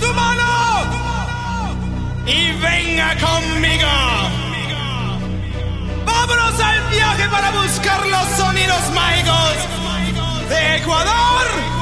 Tu mano y venga conmigo. Vámonos al viaje para buscar los sonidos mágicos de Ecuador.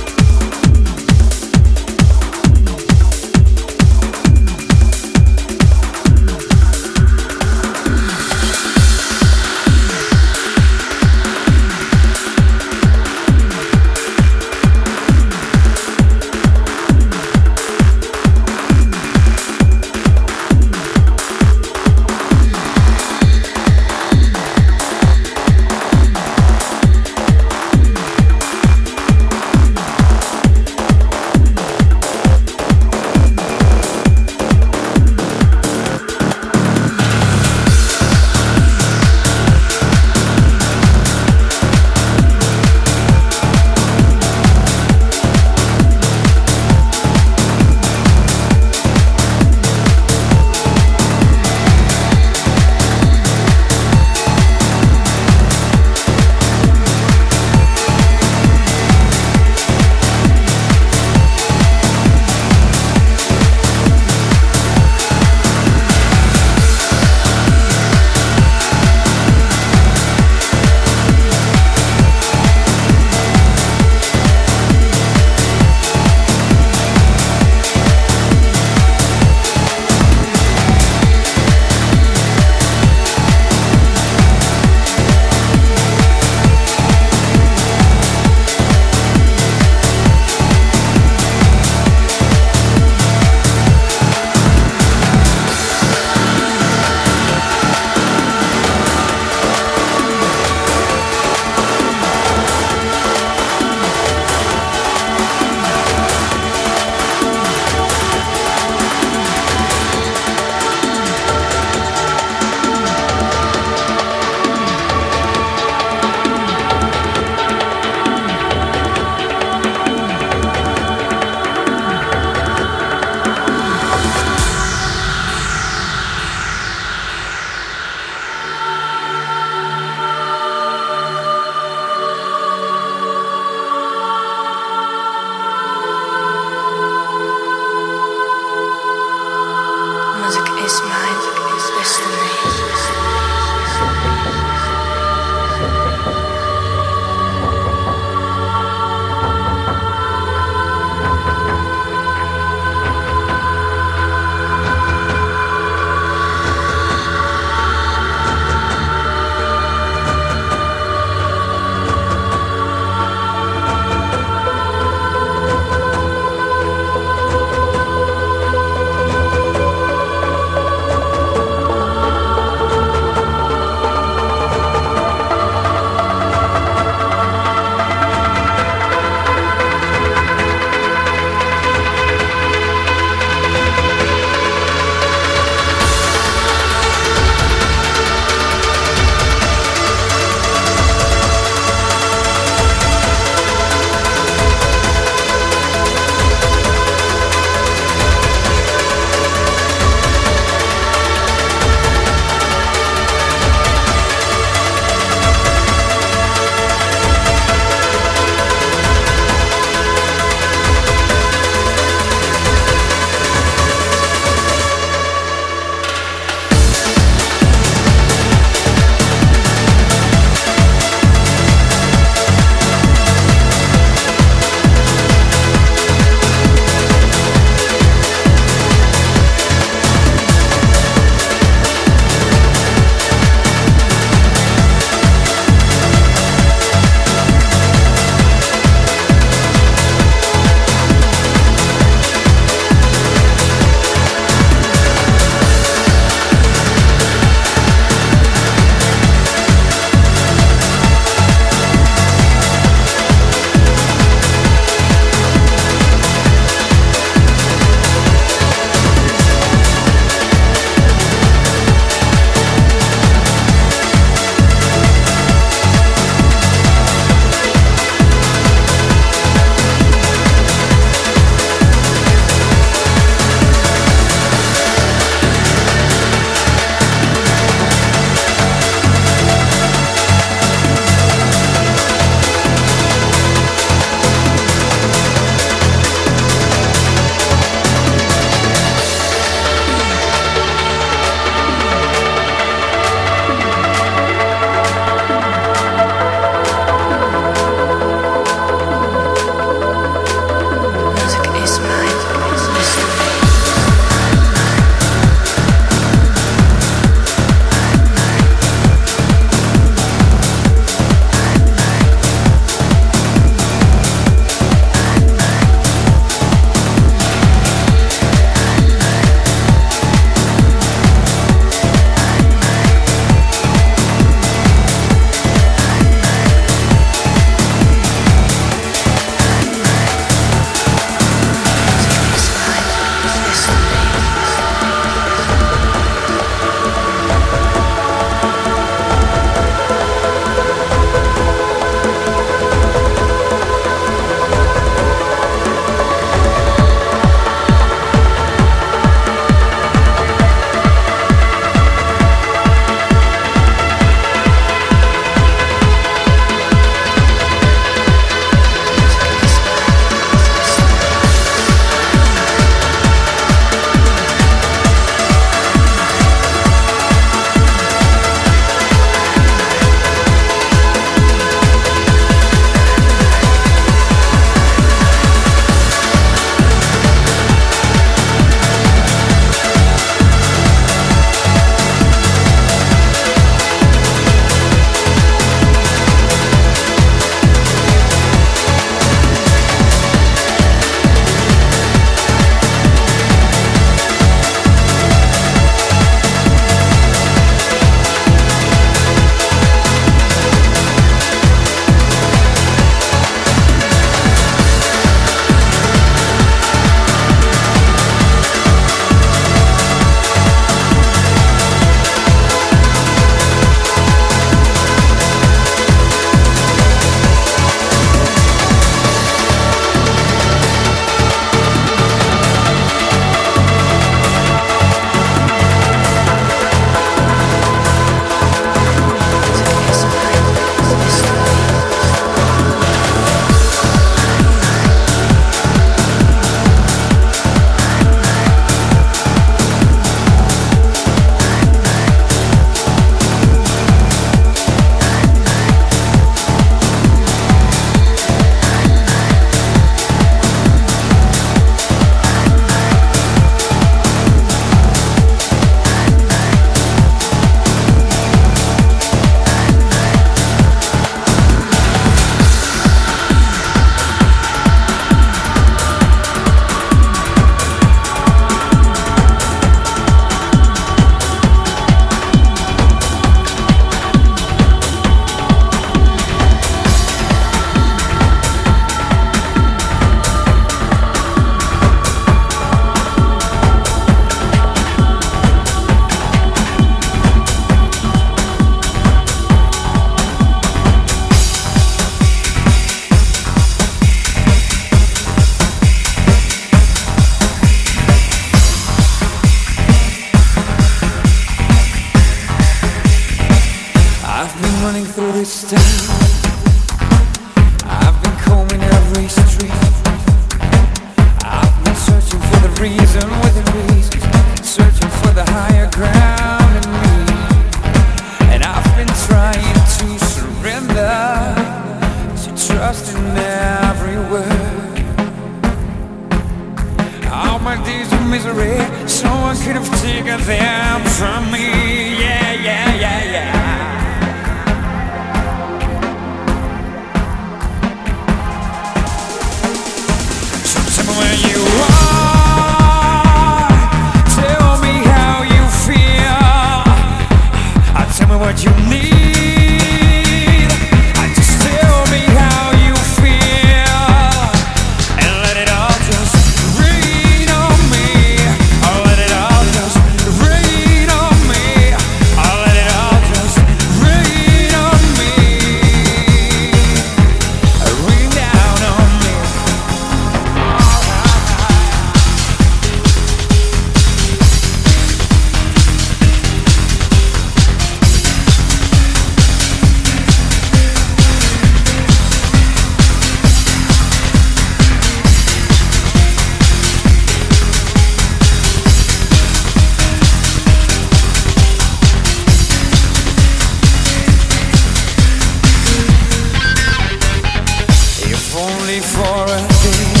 only for a day.